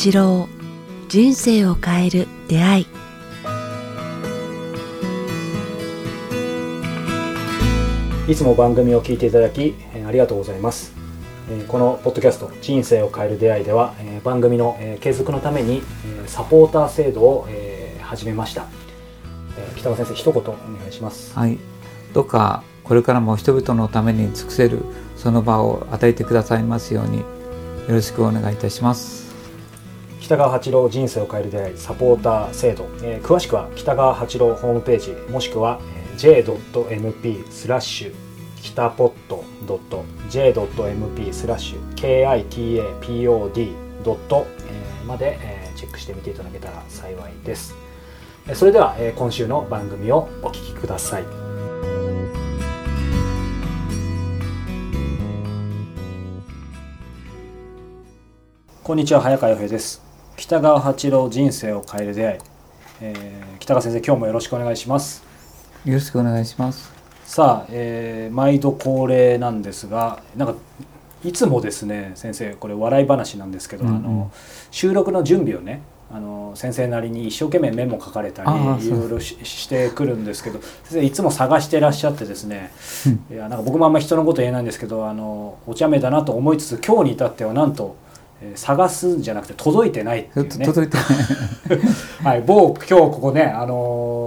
八郎人生を変える出会い。いつも番組を聞いていただきえーありがとうございます。えーこのポッドキャスト「人生を変える出会い」ではえー番組のえー継続のためにえーサポーター制度をえー始めました。えー北川先生一言お願いします。はい、どうかこれからも人々のために尽くせるその場を与えてくださいますようによろしくお願いいたします。北川八郎人生を変える出会いサポーター制度、えー詳しくは北川八郎ホームページもしくは j.mp スラッシュ北ポット .j.mp スラッシュ kitapod ドットまでチェックしてみていただけたら幸いです。それでは今週の番組をお聞きください。こんにちは早川洋平です。北川八郎人生を変える出会い、えー北川先生今日もよろしくお願いします。よろしくお願いします。さあ、えー毎度恒例なんですがなんかいつもですね先生これ笑い話なんですけど、うんうん。あの収録の準備をねあの先生なりに一生懸命メモ書かれたりいろいろししてくるんですけど先生いつも探してらっしゃってですねいやなんか僕もあんまり人のこと言えないんですけどあのお茶目だなと思いつつ今日に至ってはなんと、えー探すんじゃなくて届いてないっていうね。と届いて、はい、某今日ここね、あのー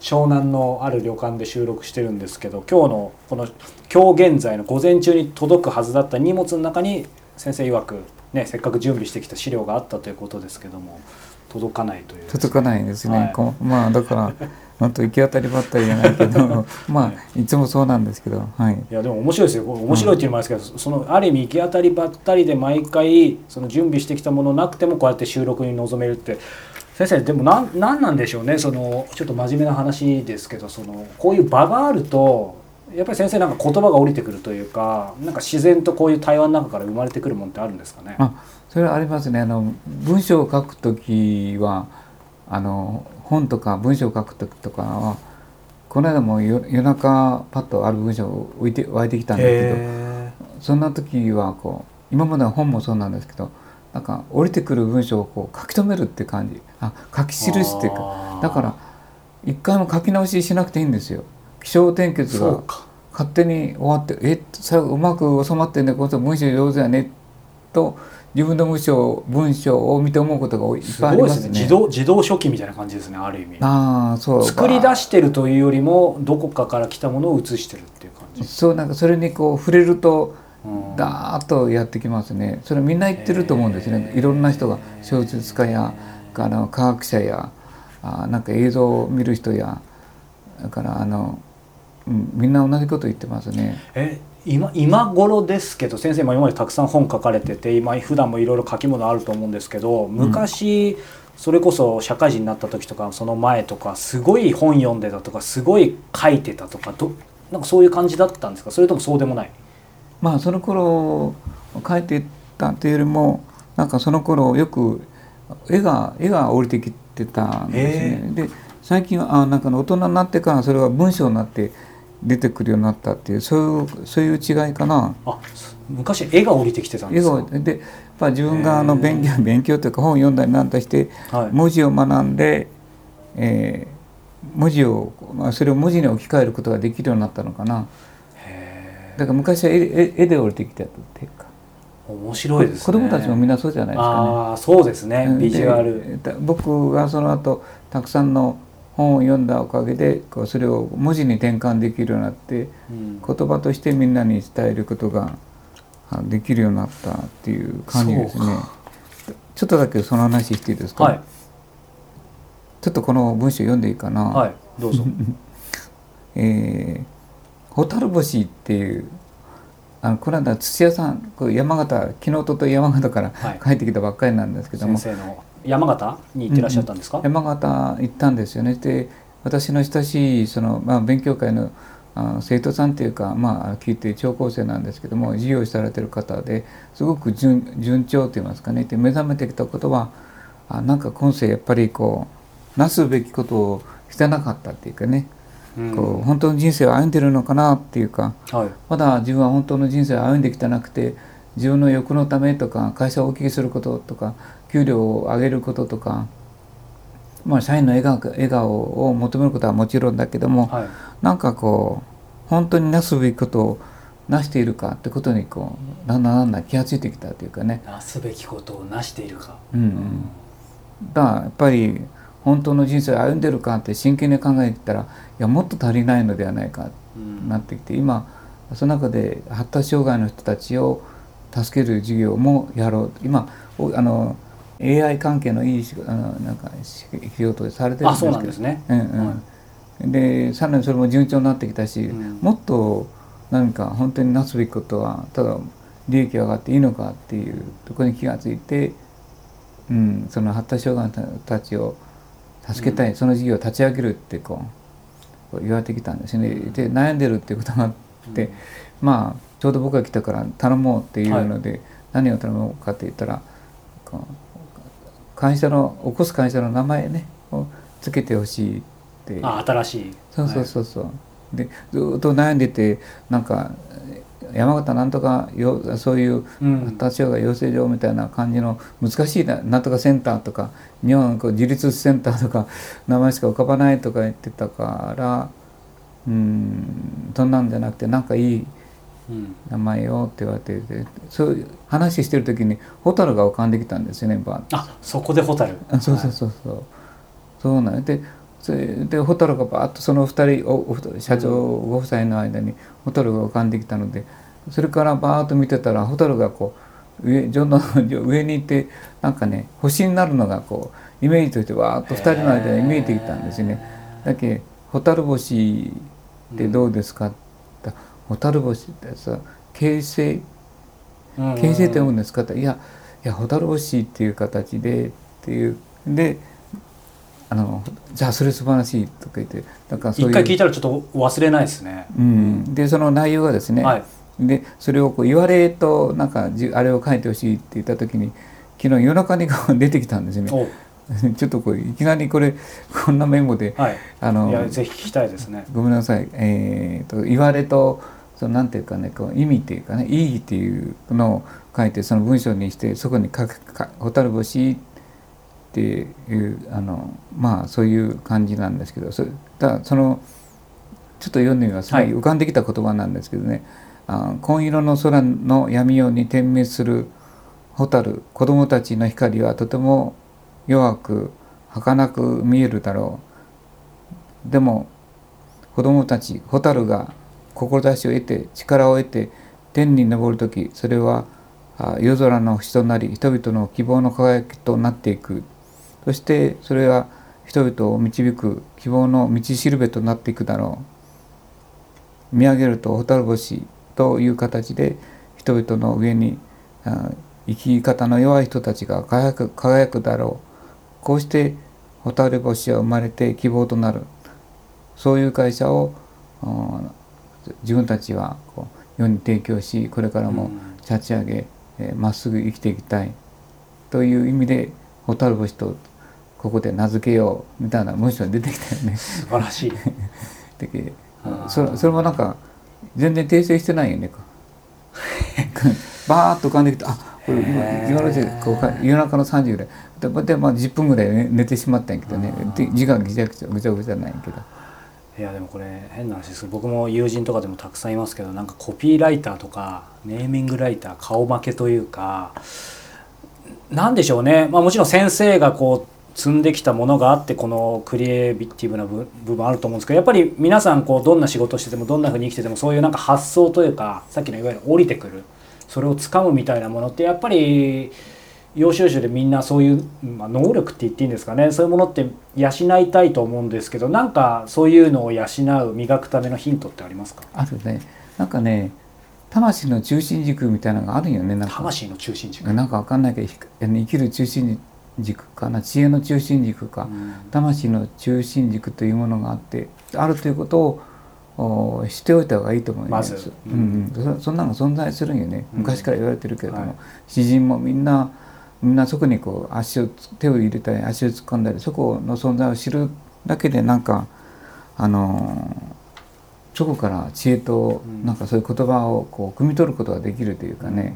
湘南のある旅館で収録してるんですけど今日のこの今日現在の午前中に届くはずだった荷物の中に先生曰く、ね、せっかく準備してきた資料があったということですけども届かないという、届かないんですね。はい。まあだから 本当行き当たりばったりじゃないけど、まあいつもそうなんですけど、はい。いやでも面白いですよ面白いっていうのもあるんですけど、そのある意味行き当たりばったりで毎回その準備してきたものなくてもこうやって収録に臨めるって先生でもなんなんなんでしょうね？そのちょっと真面目な話ですけどそのこういう場があるとやっぱり先生なんか言葉が降りてくるというかなんか自然とこういう対話の中から生まれてくるもんってあるんですかね？あ、それはありますね。あの文章を書くときはあの本とか文章を書くときとかはこの間も夜夜中パッとある文章を置いて湧いてきたんですけど。へそんな時はこう今までの本もそうなんですけどなんか降りてくる文章をこう書き留めるって感じ。あ書き記すっていうかだから一回も書き直ししなくていいんですよ。気象転結が勝手に終わってえ最後うまく収まってんねこの人文章上手やね。と自分の文章文章を見て思うことがいっすぱいありますね。ごいですね。自動自動書記みたいな感じですねある意味。ああそう。作り出してるというよりもどこかから来たものを写してるっていう感じ。そうなんかそれにこう触れるとうん。ダーッとやってきますね。それみんな言ってると思うんですね。いろんな人が小説家やあの科学者やあなんか映像を見る人やだからあの、うん、みんな同じこと言ってますね。え今今頃ですけど先生も今までたくさん本書かれてて今普段もいろいろ書き物あると思うんですけど昔、それこそ社会人になった時とかその前とかすごい本読んでたとかすごい書いてたとかどなんかそういう感じだったんですか？それともそうでもない？まあその頃書いてたっていうよりもなんかその頃よく絵が絵が降りてきてたんですね。で最近はあなんか大人になってからそれが文章になって出てくるようになったっていうそういうそういう違いかな。あ昔絵が降りてきてたんで絵すか？がでやっぱ自分があの勉強勉強というか本を読んだりなんだしてはい。文字を学んで、えー文字を、まあ、それを文字に置き換えることができるようになったのかな。へだから昔は絵絵絵で降りてきたっていうか。ー面白いですね。子供たちもみんなそうじゃないですかね。ああそうですね。うんビジュアル。で僕がその後たくさんの本を読んだおかげでこうそれを文字に転換できるようになってうん。言葉としてみんなに伝えることがあできるようになったっていう感じですね。ちょっとだけその話していいですか、はい。ちょっとこの文章読んでいいかな？はいどうぞ。えー蛍星っていうあのこの間土屋さんこれ山形昨日とと山形からはい。帰ってきたばっかりなんですけども、山形に行ってらっしゃったんですか、山形行ったんですよね。で私の親しいその、まあ、勉強会のあ生徒さんというか、まあ、聞いて聴講生なんですけども授業されてる方ですごく順順調と言いますかね。で目覚めてきたことはあなんか今世やっぱりこうなすべきことをしてなかったっていうかね、うん。こう本当の人生を歩んでるのかなっていうか。はい。まだ自分は本当の人生を歩んできてなくて自分の欲のためとか会社を大きくすることとか給料を上げることとか、まあ、社員の笑顔笑顔を求めることはもちろんだけども、はい。なんかこう本当になすべきことをなしているかってことにこうだんだんだんだん気が付いてきたというかね、なすべきことをなしているか、うんうん、だからやっぱり本当の人生を歩んでるかって真剣に考えてたらいやもっと足りないのではないかうん。なってきて今その中で発達障害の人たちを助ける授業もやろう。今おあの AI 関係のいい仕事あのなんか仕事でされてるんですけど。なんですね、うんうん。でさらにそれも順調になってきたし、うん。もっと何か本当になすべきことはただ利益が上がっていいのかっていうところに気がついて、うん、その発達障害の人たちを助けたい、その事業を立ち上げるってこう言われてきたんですね。で悩んでるっていうことがあって、まあちょうど僕が来たから頼もうっていうので、何を頼もうかって言ったら会社の起こす会社の名前ねをつけてほしいって。あ新しい。そうそうそうそう、でずっと悩んでてなんか山形なんとかよそういううん。発達障害養成所みたいな感じの難しいななんとかセンターとか日本自立センターとか 名前しか浮かばないとか言ってたからうんそんなんじゃなくてなんかいいうん名前をって言われててそういう話してる時に蛍が浮かんできたんですよねバあそこで蛍あそうそうそうそう、そうなんでそれで蛍がバーッとその二人おお社長ご夫妻の間に蛍が浮かんできたのでそれからバーッと見てたら蛍がこう上ジョンの上に行ってなんかね星になるのがこうイメージとしてわーっと二人の間に見えてきたんですよね。だけ蛍星ってどうですか?」蛍星ってさ形成うん形成って読むんですか?」って。言ったら「いやいや蛍星っていう形で」っていう。であの「じゃあそれ素晴らしい」とか言ってだからそういう。一回聞いたらちょっと忘れないですね、うん、でその内容がですね、はい。でそれをこう言われとなんかじあれを書いてほしいって言った時に昨日夜中にこう出てきたんですよね。お。ちょっとこういきなりこれこんなメモではい。あのいやぜひ聞きたいですね。ごめんなさい、えー、と言われとそのなんていうかねこう意味っていうかね意義っていうのを書いてその文章にしてそこに書くか「蛍星」っていうあのまあそういう感じなんですけどそれだそのちょっと読んでみます、はい。浮かんできた言葉なんですけどね「あ紺色の空の闇夜に点滅する蛍子供たちの光はとても弱く儚く見えるだろう」でも子供たち蛍が志を得て力を得て天に昇る時それは夜空の星となり人々の希望の輝きとなっていく。そしてそれは人々を導く希望の道しるべとなっていくだろう。見上げると蛍星という形で人々の上に生き方の弱い人たちが輝く輝くだろう。こうして蛍星は生まれて希望となる。そういう会社を自分たちはこう世に提供しこれからも立ち上げえーまっすぐ生きていきたいという意味で蛍星とここで名付けようみたいな文章が出てきたよね。素晴らしいでそれそれもなんか全然訂正してないよね。バーッと浮かんできてあこれ今のうちこうか夜中の3時ぐらいでで、まあ、10分ぐらい寝寝てしまったんやけどねあーで時間ぐちゃぐちゃぐちゃぐちゃないんやけど。いやでもこれ変な話です僕も友人とかでもたくさんいますけどなんかコピーライターとかネーミングライター顔負けというかなんでしょうね、まあ、もちろん先生がこう積んできたものがあってこのクリエイティブな部部分あると思うんですけどやっぱり皆さんこうどんな仕事しててもどんなふうに生きててもそういうなんか発想というかさっきのいわゆる降りてくるそれをつかむみたいなものってやっぱり要所要所でみんなそういう、まあ、能力って言っていいんですかね。そういうものって養いたいと思うんですけどなんかそういうのを養う磨くためのヒントってありますか？あるねなんかね魂の中心軸みたいなのがあるよねなんか。魂の中心軸、なんかわかんないけどひ生きる中心軸かな。知恵の中心軸か、うん。魂の中心軸というものがあってあるということをお知っておいた方がいいと思います。まず。うんうん、そそんなの存在するんよね。うん。昔から言われてるけれども、はい。詩人もみんなみんなそこにこう足をつ手を入れたり足を突っ込んだりそこの存在を知るだけでなんかあのーそこから知恵とうん。なんかそういう言葉をこう汲み取ることができるというかね、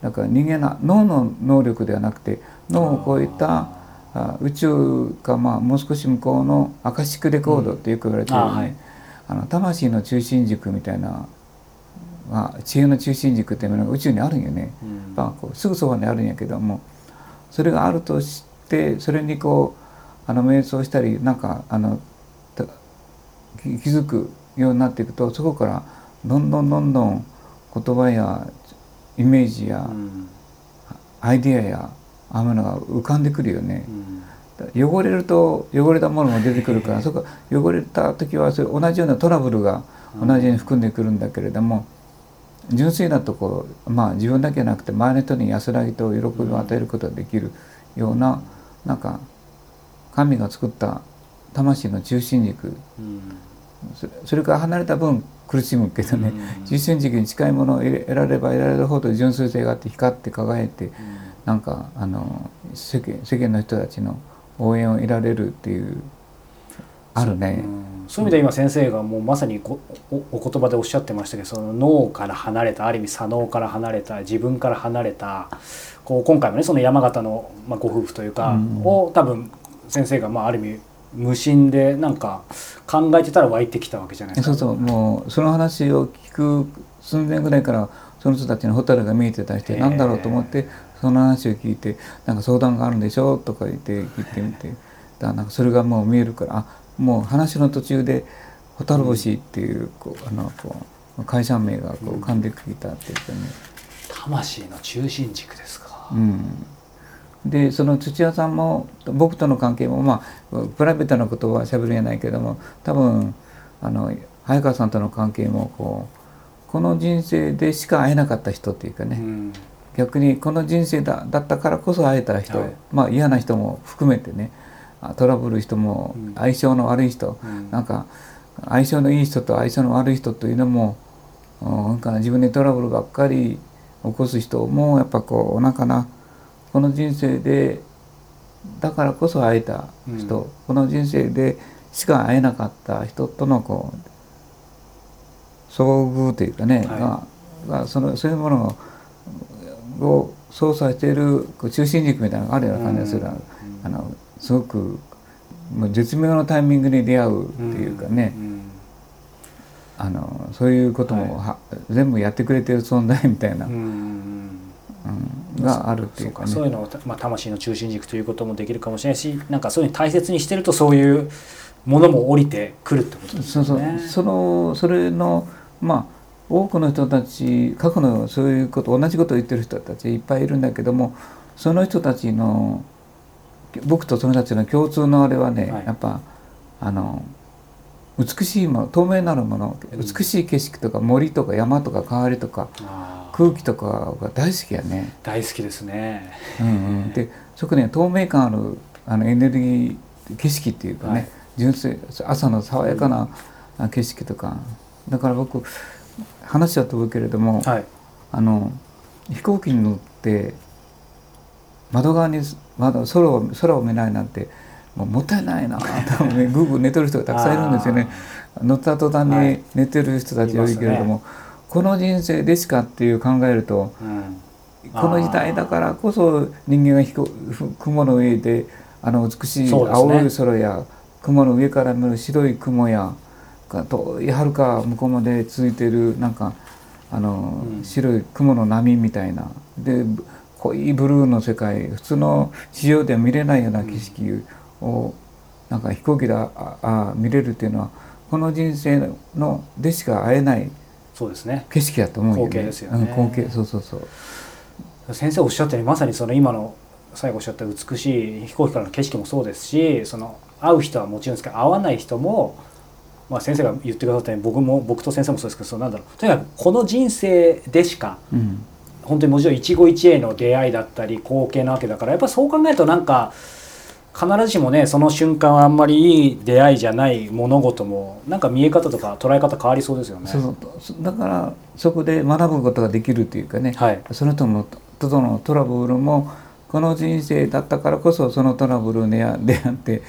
だから人間の脳の能力ではなくてのこういったあ宇宙かまあもう少し向こうのアカシックレコードってよく言われてるよね、あの魂の中心軸みたいな、まあ、知恵の中心軸っていうのが宇宙にあるんよね。うんまあ、こうすぐそばにあるんやけどもそれがあるとしてそれにこうあの瞑想したりなんかあのた気気づくようになっていくとそこからどんどんどんどん言葉やイメージやうんアイデアやああいうものが浮かんでくるよねう。ん汚れると汚れたものも出てくるから そこ汚れた時はそれ同じようなトラブルが同じように含んでくるんだけれども純粋なところまあ自分だけじゃなくて周りの人に安らぎと喜びを与えることができるようななんか神が作った魂の中心軸。うん。それから離れた分苦しむけどね、うん。中心軸に近いものを得られれば得られるほど純粋性があって光って輝いてうん。なんかあの世間世間の人たちの応援を得られるっていうあるね。うんそういう意味で今先生がもうまさにごおお言葉でおっしゃってましたけどその脳から離れたある意味左脳から離れた自分から離れたこう今回もねその山形の、まあ、ご夫婦というか、うんを多分先生がまあある意味無心でなんか考えてたら湧いてきたわけじゃないですか。そうそうもうその話を聞く寸前ぐらいからその人たちのホタルが見えてたりして何だろうと思ってその話を聞いて「なんか相談があるんでしょ?」とか言って聞いてみてだからなんかそれがもう見えるからあもう話の途中で「ホタル星」っていうこうあのこう会社名がこう浮かんできたっていうかね。魂の中心軸ですか。うん、でその土屋さんも僕との関係もまあプライベートなことはしゃべるんやないけども多分あの早川さんとの関係もこうこの人生でしか会えなかった人っていうかね、うん。逆にこの人生だだったからこそ会えた人、はい。まあ嫌な人も含めてね。あトラブル人もうん。相性の悪い人、うん。なんか相性のいい人と相性の悪い人というのもうんなんかな自分でトラブルばっかり起こす人もやっぱこうなんかなこの人生でだからこそ会えた人、うん。この人生でしか会えなかった人とのこう遭遇というかね、はががそのそういうものをを操作している中心軸みたいなのがあるような感じがする、うん。あのすごくもう絶妙なタイミングに出会うっていうかね、うんあのそういうこともは、全部やってくれてる存在みたいな、うんうんがあるってそいううかね。かそういうのを、まあ、魂の中心軸ということもできるかもしれないしなんかそういうの大切にしてるとそういうものも降りてくるってことですそうそう。そのそれのまあ多くの人たち過去のそういうこと同じことを言ってる人たちいっぱいいるんだけどもその人たちの僕とその人たちの共通のあれはね、はい。やっぱあの美しいもの透明なるものうん。美しい景色とか森とか山とか川りとか空気とかが大好きやね。大好きですね。うんうん、でそこには透明感あるあのエネルギー景色っていうかね、はい。純粋朝の爽やかなあ景色とか。だから僕話は飛ぶけれども、はい。あの飛行機に乗って窓側に窓空を空を見ないなんてもうもったいないな多分ねグーグー寝てる人がたくさんいるんですよね。乗った途端はい。に寝てる人たち多いけれども、この人生でしかっていう考えるとうん。この時代だからこそ人間が飛行ふ雲の上であの美しい青い空や雲の上から見る白い雲やが遠いはるか向こうまで続いているなんかあの、うん。白い雲の波みたいな。でぶ濃いブルーの世界普通の地上では見れないような景色を、なんか飛行機でああ見れるっていうのはこの人生のでしか会えないそうですね。景色だと思うよね。光景ですよねうん、光景そうそうそう。先生おっしゃったようにまさにその今の最後おっしゃった美しい飛行機からの景色もそうですしその会う人はもちろんですけど会わない人も、まあ、先生が言ってくださったように僕も僕と先生もそうですけどそのなんだろうとにかくこの人生でしかうん本当にもちろん一期一会の出会いだったり光景なわけだからやっぱそう考えるとなんか必ずしもねその瞬間はあんまりいい出会いじゃない物事もなんか見え方とか捉え方変わりそうですよね。だからそこで学ぶことができるというかね、はい、その人のととのトラブルもこの人生だったからこそそのトラブルに出会って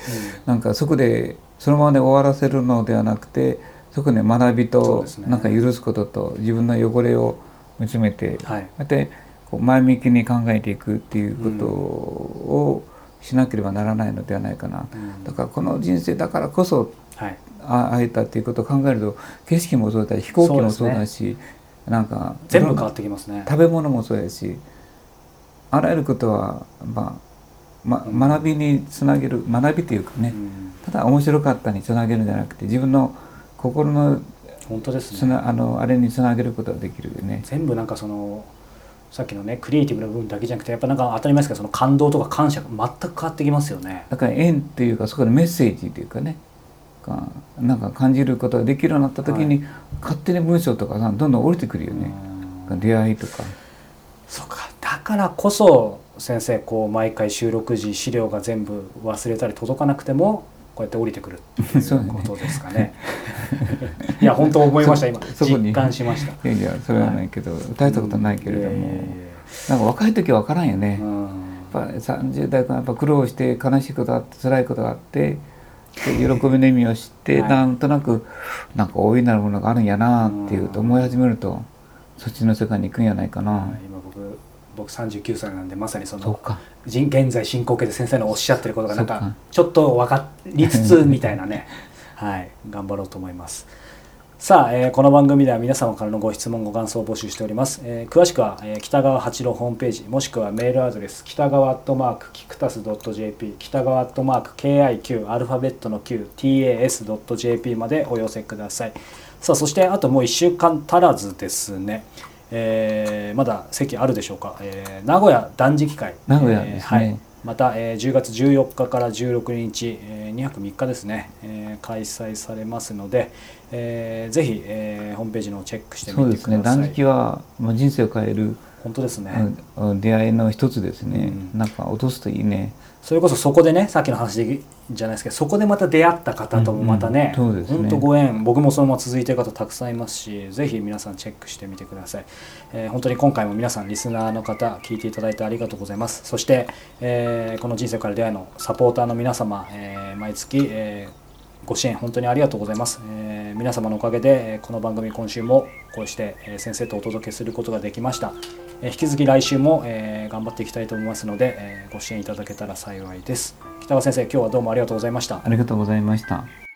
なんかそこでそのままで終わらせるのではなくてそこで学びとなんか許すことと自分の汚れを見つめて、はい。でこう前向きに考えていくっていうことをしなければならないのではないかな、うん。だからこの人生だからこそはい。あ会えたっていうことを考えると景色もそうだし飛行機もそうだしなんか全部変わってきますね。食べ物もそうやしあらゆることは、まあまうん。学びにつなげる学びというかね、うん。ただ面白かったにつなげるんじゃなくて自分の心の本当ですね。つなあのあれにつなげることができるよね。全部なんかそのさっきのねクリエイティブな部分だけじゃなくてやっぱなんか当たり前ですけどその感動とか感謝が全く変わってきますよね。だから縁っていうかそこでメッセージっていうかね。かなんか感じることができるようになった時に、勝手に文章とかさどんどん降りてくるよね、うん。出会いとか。そうか。だからこそ先生こう毎回収録時資料が全部忘れたり届かなくてもこうやって降りてくるってい そうことですかね。いや本当思いました今。実感しました。いやいやそれはないけど、歌えたことはないけれども、なんか若い時は分からんよね、うん。やっぱ30代からやっぱ苦労して悲しいことがあって辛いことがあってで喜びの意味を知って、はい。なんとなくなんか大いなるものがあるんやなっていうと思い始めるとそっちの世界に行くんやないかな、はい。今僕僕39歳なんでまさにその現在進行形で先生のおっしゃってることがなんかちょっと分かりつつみたいなね。はい。頑張ろうと思います。さあ、えーこの番組では皆様からのご質問ご感想を募集しております、えー詳しくは、えー北川八郎ホームページもしくはメールアドレス北川アットマークキクタス .jp 北川アットマーク KIQ アルファベットの QTAS.jp までお寄せください。さあそしてあともう1週間足らずですねえーまだ席あるでしょうか、えー名古屋断食会。名古屋ね。えーはい、また、えー10月14日から16日、えー2泊3日ですね、えー開催されますので、えーぜひ、えーホームページのチェックしてそうみてください。ですね。断食は、まあ、人生を変える、本当ですね、出会いの一つですね、うん。なんか落とすといいねそれこそそこでねさっきの話でじゃないですけどそこでまた出会った方ともまたね,、うんうん。ね本当ご縁僕もそのまま続いてる方たくさんいますしぜひ皆さんチェックしてみてください、えー本当に今回も皆さんリスナーの方聞いていただいてありがとうございます。そして、えーこの人生から出会いのサポーターの皆様、えー毎月、えーご支援本当にありがとうございます、えー皆様のおかげでこの番組今週もこうして、先生とお届けすることができました、えー引き続き来週も、えー頑張っていきたいと思いますので、えご支援いただけたら幸いです。北川先生今日はどうもありがとうございました。ありがとうございました。